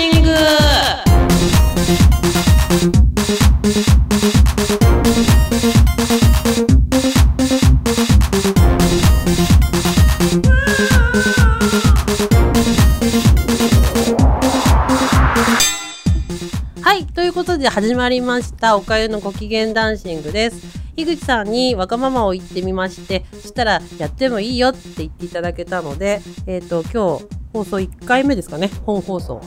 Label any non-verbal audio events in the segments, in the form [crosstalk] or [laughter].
シング。はいということで始まりました。おかゆのご機嫌ダンシングです。樋口さんにわがままを言ってみましてそしたらやってもいいよって言っていただけたのでえっ、と今日放送1回目ですかね。本放送。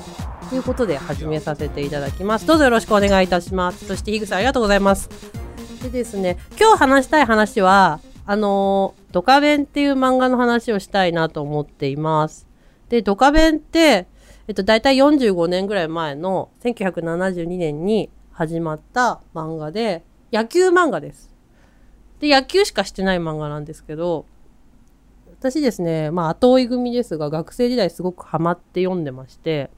ということで始めさせていただきます。どうぞよろしくお願いいたします。そして樋口さんありがとうございます。でですね今日話したい話はあのドカベンっていう漫画の話をしたいなと思っています。でドカベンってえっと、大体45年ぐらい前の1972年に始まった漫画で、野球漫画です。で、野球しかしてない漫画なんですけど、私ですね、まあ後追い組ですが、学生時代すごくハマって読んでまして、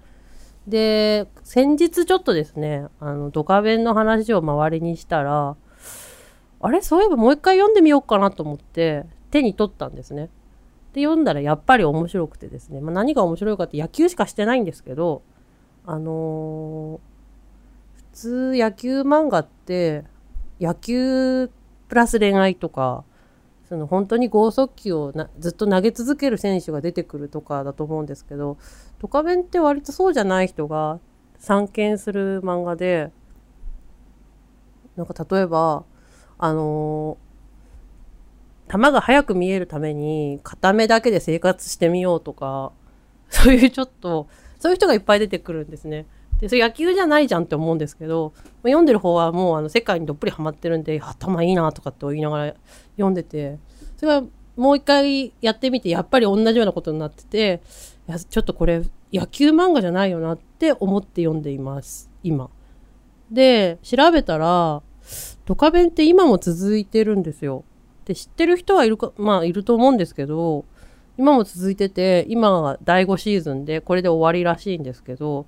で、先日ちょっとですね、あの、ドカベンの話を周りにしたら、あれ？そういえばもう一回読んでみようかなと思って、手に取ったんですね。で読んだらやっぱり面白くてですね、まあ、何が面白いかって野球しかしてないんですけどあのー普通野球漫画って野球プラス恋愛とかその本当に剛速球をなずっと投げ続ける選手が出てくるとかだと思うんですけどドカベンって割とそうじゃない人が参見する漫画でなんか例えばあの球が速く見えるために片目だけで生活してみようとかそういうちょっとそういう人がいっぱい出てくるんですね。でそれ野球じゃないじゃんって思うんですけど読んでる方はもうあの世界にどっぷりハマってるんで頭いいなとかって言いながら読んでてそれはもう一回やってみてやっぱり同じようなことになってていやちょっとこれ野球漫画じゃないよなって思って読んでいます今。で調べたらドカベンって今も続いてるんですよ。で知ってる人はいるかまあいると思うんですけど今も続いてて今が第5シーズンでこれで終わりらしいんですけど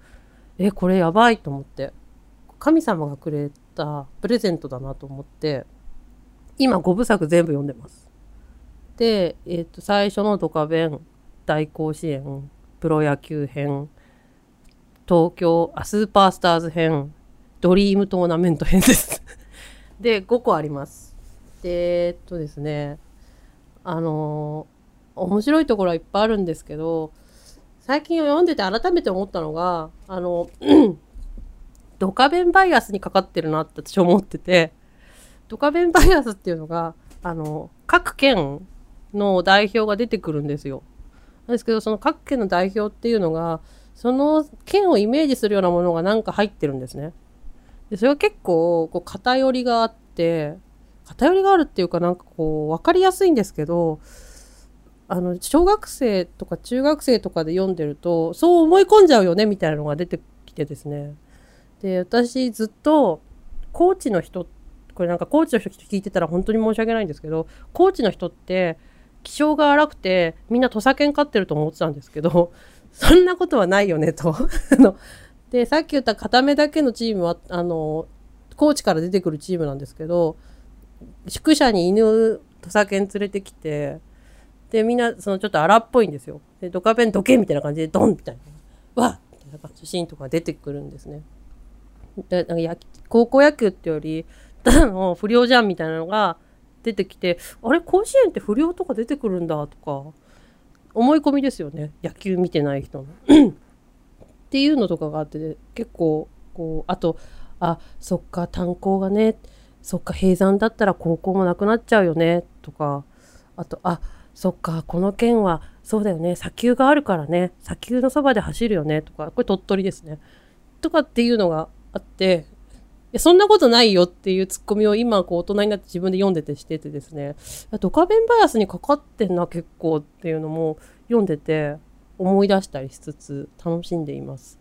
えこれやばいと思って。神様がくれたプレゼントだなと思って今5部作全部読んでます。で、えっと最初のドカベン大甲子園プロ野球編東京あスーパースターズ編ドリームトーナメント編です。[laughs] で5個あります。でえっとですねあの面白いところはいっぱいあるんですけど最近読んでて改めて思ったのがあの [clears throat] ドカベンバイアスにかかってるなって私思っててドカベンバイアスっていうのがあの各県の代表が出てくるんですよ。なんですけどその各県の代表っていうのがその県をイメージするようなものがなんか入ってるんですね。でそれは結構こう偏りがあって偏りがあるっていうかなんかこう分かりやすいんですけどあの小学生とか中学生とかで読んでるとそう思い込んじゃうよねみたいなのが出てきてですねで私ずっとコーチの人これなんかコーチの人聞いてたら本当に申し訳ないんですけどコーチの人って気性が荒くてみんな土佐犬飼ってると思ってたんですけど [laughs] そんなことはないよねと。[laughs] でさっき言った片目だけのチームはあのコーチから出てくるチームなんですけど宿舎に犬土佐犬連れてきてでみんなそのちょっと荒っぽいんですよ。でドカベンどけみたいな感じでドンみたいなわっみたいな感じのシーンとか出てくるんですね。でなんかや高校野球ってよりただの不良じゃんみたいなのが出てきてあれ？甲子園って不良とか出てくるんだとか思い込みですよね野球見てない人の。[clears throat] っていうのとかがあって結構こうあとあそっか炭鉱がねそっか閉山だったら高校もなくなっちゃうよねとかあとあそっかこの県はそうだよね砂丘があるからね砂丘のそばで走るよねとかこれ鳥取ですねとかっていうのがあっていやそんなことないよっていうツッコミを今こう大人になって自分で読んでてしててですねドカベンバイアスにかかってんな結構っていうのも読んでて思い出したりしつつ楽しんでいます。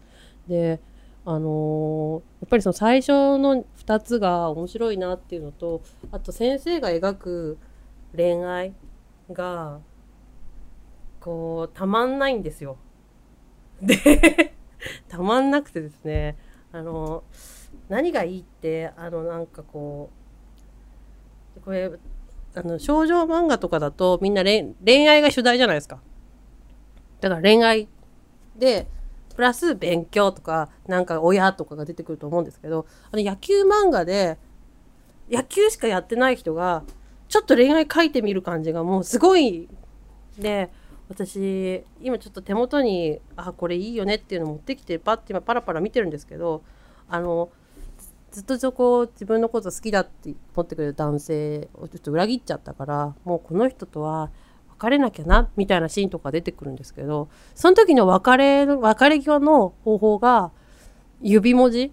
であのーやっぱりその最初の2つが面白いなっていうのとあと先生が描く恋愛がこうたまんないんですよ。で [laughs] たまんなくてですねあの何がいいってあのなんかこうこれあの少女漫画とかだとみんな恋愛が主題じゃないですか。だから恋愛でプラス勉強とか、なんか親とかが出てくると思うんですけど、あの野球漫画で、野球しかやってない人が、ちょっと恋愛書いてみる感じがもうすごい、で、私、今ちょっと手元に、あ、これいいよねっていうの持ってきて、パッて今パラパラ見てるんですけど、あの、ずっとそこ自分のこと好きだって思ってくれる男性をちょっと裏切っちゃったからもうこの人とは別れなきゃなみたいなシーンとか出てくるんですけどその時の別れ別れ際の方法が指文字？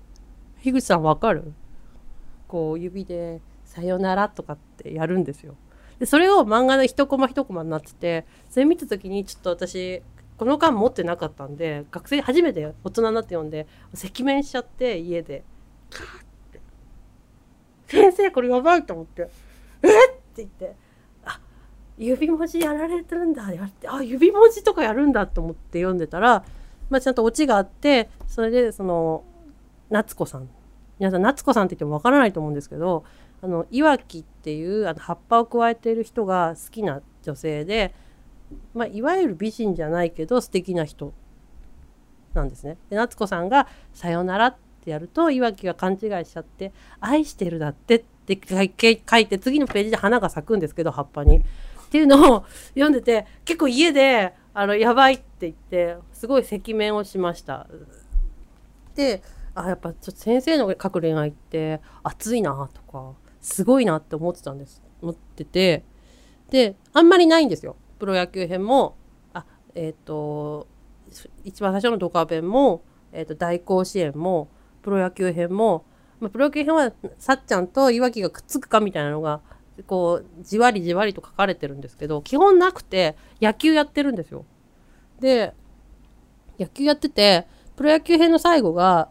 樋口さんわかる？こう指で「さよなら」とかってやるんですよ。でそれを漫画の一コマ一コマになっててそれ見た時にちょっと私この間持ってなかったんで学生初めて大人になって読んで赤面しちゃって家でカーって「先生これやばい!」と思って「えっ!」って言ってあ指文字やられてるんだやってあ指文字とかやるんだと思って読んでたら、まあ、ちゃんとオチがあってそれでその夏子さん皆さん夏子さんって言ってもわからないと思うんですけどあのいわきっていうあの葉っぱを加えている人が好きな女性で、まあ、いわゆる美人じゃないけど素敵な人なんですね。で夏子さんが「さよなら」ってやるといわきが勘違いしちゃって「愛してるだって」って書いて次のページで花が咲くんですけど葉っぱに。っていうのを読んでて結構家であのやばいって言ってすごい赤面をしました。であやっぱちょっと先生の書く恋愛って熱いなとかすごいなって思ってたんです。思ってて。で、あんまりないんですよ。プロ野球編も、あ、えっ、ー、と、一番最初のドカベンも、えっ、ー、と、大甲子園も、プロ野球編も、まあ、プロ野球編はさっちゃんといわきがくっつくかみたいなのが、こう、じわりじわりと書かれてるんですけど、基本なくて、野球やってるんですよ。で、野球やってて、プロ野球編の最後が、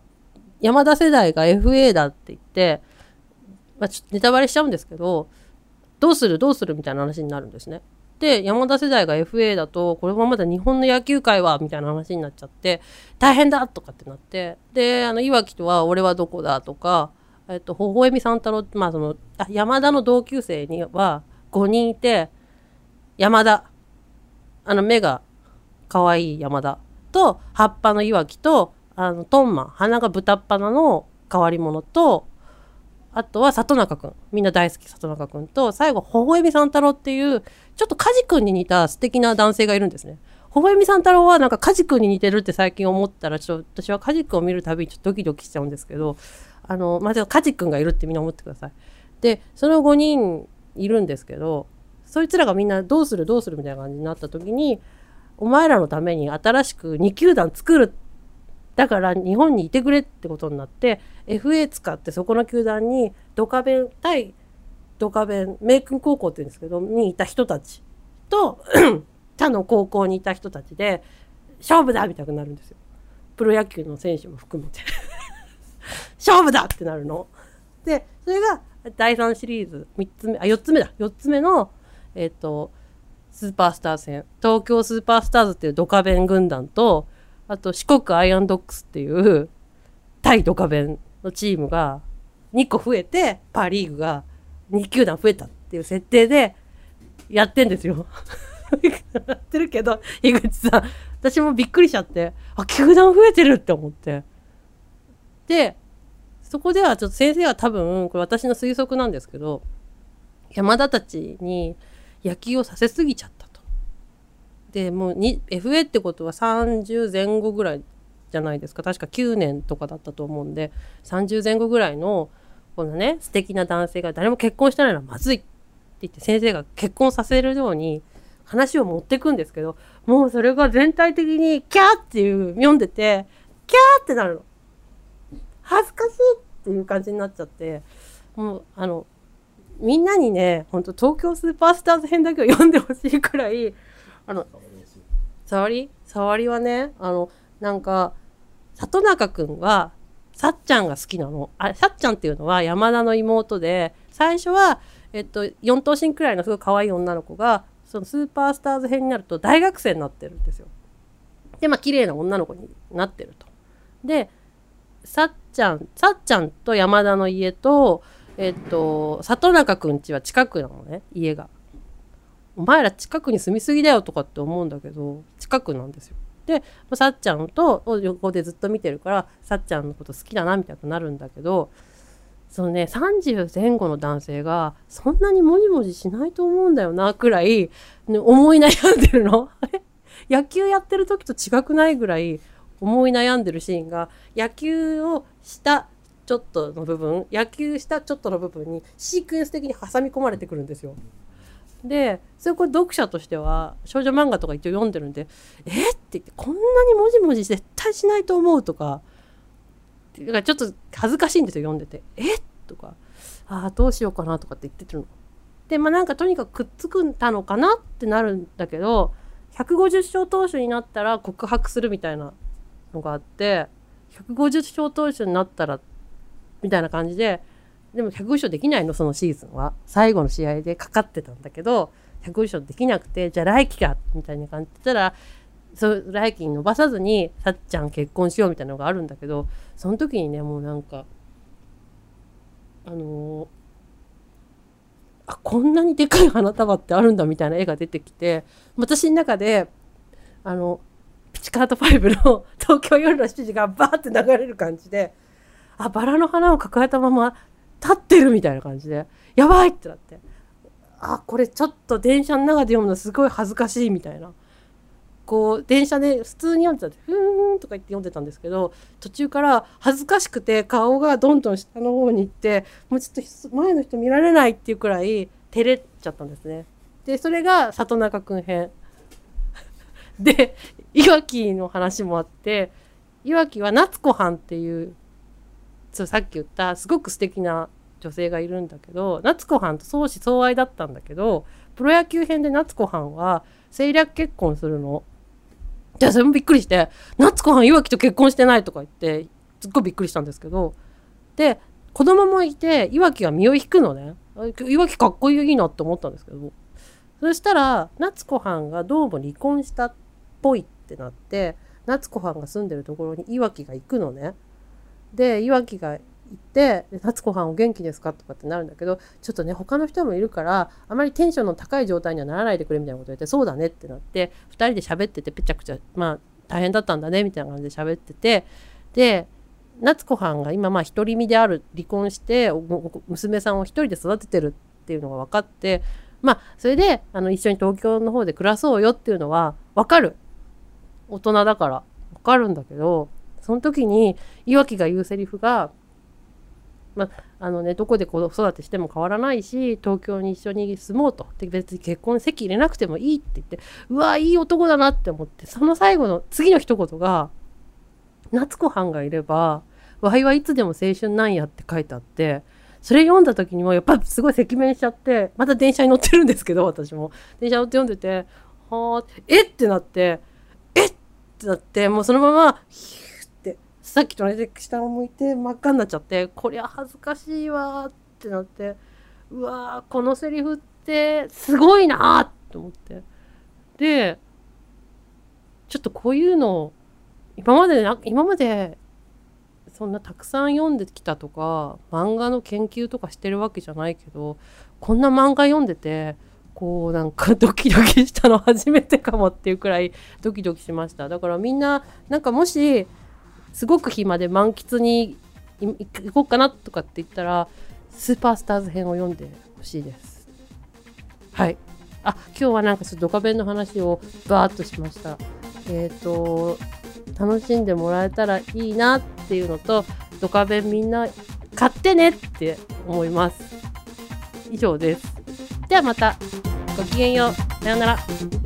山田世代が FA だって言って、まあ、ちょっとネタバレしちゃうんですけど、どうするどうするみたいな話になるんですね。で、山田世代が FA だと、これはまだ日本の野球界は、みたいな話になっちゃって、大変だとかってなって、で、あの、いわきとは、俺はどこだとか、えっと、微笑み三太郎、まあ、その、あ山田の同級生には5人いて、山田、あの、目が可愛い山田と、葉っぱのいわきと、あの、トンマン、鼻が豚っ鼻の変わり者と、あとは里中くん。みんな大好き里中くんと、最後、微笑み三太郎っていう、ちょっと梶くんに似た素敵な男性がいるんですね。微笑み三太郎はなんか梶くんに似てるって最近思ったら、ちょっと私は梶くんを見るたびにちょっとドキドキしちゃうんですけど、あの、まあ、梶くんがいるってみんな思ってください。で、その5人いるんですけど、そいつらがみんなどうするどうするみたいな感じになった時に、お前らのために新しく2球団作るだから日本にいてくれってことになって FA 使ってそこの球団にドカベン対ドカベンメイクン高校って言うんですけどにいた人たちと [clears throat] 他の高校にいた人たちで勝負だみたいになるんですよ。プロ野球の選手も含めて [laughs] 勝負だってなるの。でそれが第3シリーズ3つ目あ4つ目だ4つ目のえっ、ー、とスーパースター戦東京スーパースターズっていうドカベン軍団とあと四国アイアンドックスっていう対ドカベンのチームが2個増えて、パー・リーグが2球団増えたっていう設定でやってんですよ。やってるけど、井口さん、私もびっくりしちゃって、あ、球団増えてるって思って。で、そこではちょっと先生は多分、これ私の推測なんですけど、山田たちに野球をさせすぎちゃった。でもう FA ってことは30前後ぐらいじゃないですか。確か9年とかだったと思うんで30前後ぐらいのこのね素敵な男性が誰も結婚してないのはまずいって言って先生が結婚させるように話を持ってくんですけどもうそれが全体的にキャーっていう読んでてキャーってなるの。恥ずかしいっていう感じになっちゃってもうあのみんなにねほんと東京スーパースターズ編だけを読んでほしいくらいあの触り？触りはねあのなんか里中くんはさっちゃんが好きなのあさっちゃんっていうのは山田の妹で最初は、えっと、4頭身くらいのすごい可愛い女の子がそのスーパースターズ編になると大学生になってるんですよ。でまあ綺麗な女の子になってると。でさっちゃんさっちゃんと山田の家とえっと里中くんちは近くなのね家が。お前ら近くに住みすぎだよとかって思うんだけど近くなんですよ。でさっちゃんと横でずっと見てるからさっちゃんのこと好きだなみたいになるんだけどそのね30前後の男性がそんなにもじもじしないと思うんだよなくらい、ね、思い悩んでるの。野球やってる時と違くないぐらい思い悩んでるシーンが野球をしたちょっとの部分野球したちょっとの部分にシークエンス的に挟み込まれてくるんですよ。でそれこれ読者としては少女漫画とか一応読んでるんで「えっ?」て言って「こんなにもじもじ絶対しないと思う」とかだからちょっと恥ずかしいんですよ読んでて「えっ?」とか「ああどうしようかな」とかって言ってるの。でまあなんかとにかくくっつくんたのかなってなるんだけど150勝投手になったら告白するみたいなのがあって150勝投手になったらみたいな感じででも150勝できないのそのシーズンは。最後の試合でかかってたんだけど150勝できなくてじゃあ来季かみたいな感じで言ったらそう来季に伸ばさずにさっちゃん結婚しようみたいなのがあるんだけどその時にねもうなんかあのー、あこんなにでかい花束ってあるんだみたいな絵が出てきて私の中であのピチカート5の [laughs] 東京夜の7時がバーって流れる感じであバラの花を抱えたまま立ってるみたいな感じでやばいってなってあこれちょっと電車の中で読むのすごい恥ずかしいみたいなこう電車で普通に読んでたふーんとか言って読んでたんですけど途中から恥ずかしくて顔がどんどん下の方に行ってもうちょっと前の人見られないっていうくらい照れちゃったんですね。でそれが里中くん編。でいわきの話もあっていわきは夏子藩っていうそうさっき言ったすごく素敵な女性がいるんだけど夏子藩と相思相愛だったんだけどプロ野球編で夏子藩は政略結婚するの。でそれもびっくりして「夏子藩いわきと結婚してない」とか言ってすっごいびっくりしたんですけどで子供もいていわきが身を引くのねいわきかっこいいなって思ったんですけどそしたら夏子藩がどうも離婚したっぽいってなって夏子藩が住んでるところにいわきが行くのね。でいわきが行って「夏子藩お元気ですか?」とかってなるんだけどちょっとね他の人もいるからあまりテンションの高い状態にはならないでくれみたいなこと言って「そうだね」ってなって2人で喋っててぺちゃくちゃまあ大変だったんだねみたいな感じで喋っててで夏子藩が今まあ独り身である離婚して娘さんを一人で育ててるっていうのが分かってまあそれであの一緒に東京の方で暮らそうよっていうのは分かる大人だから分かるんだけどその時にいわきが言うセリフがまあのね、どこで子育てしても変わらないし東京に一緒に住もうと。で別に結婚籍入れなくてもいいって言ってうわいい男だなって思ってその最後の次の一言が「夏子藩がいればわいはいつでも青春なんや」って書いてあってそれ読んだ時にもやっぱすごい赤面しちゃってまた電車に乗ってるんですけど私も。電車乗って読んでてはあえってなってえってなってもうそのままさっきと同じ下を向いて真っ赤になっちゃってこりゃ恥ずかしいわってなってうわーこのセリフってすごいなって思って。でちょっとこういうの今までな今までそんなたくさん読んできたとか漫画の研究とかしてるわけじゃないけどこんな漫画読んでてこうなんか [laughs] ドキドキしたの初めてかもっていうくらいドキドキしました。だからみんななんかもしすごく暇で満喫に行こうかなとかって言ったらスーパースターズ編を読んでほしいです。はい。あ今日はなんかちょっとドカベンの話をバーッとしました。えっ、ー、と楽しんでもらえたらいいなっていうのとドカベンみんな買ってねって思います。以上です。ではまたごきげんよう。さようなら。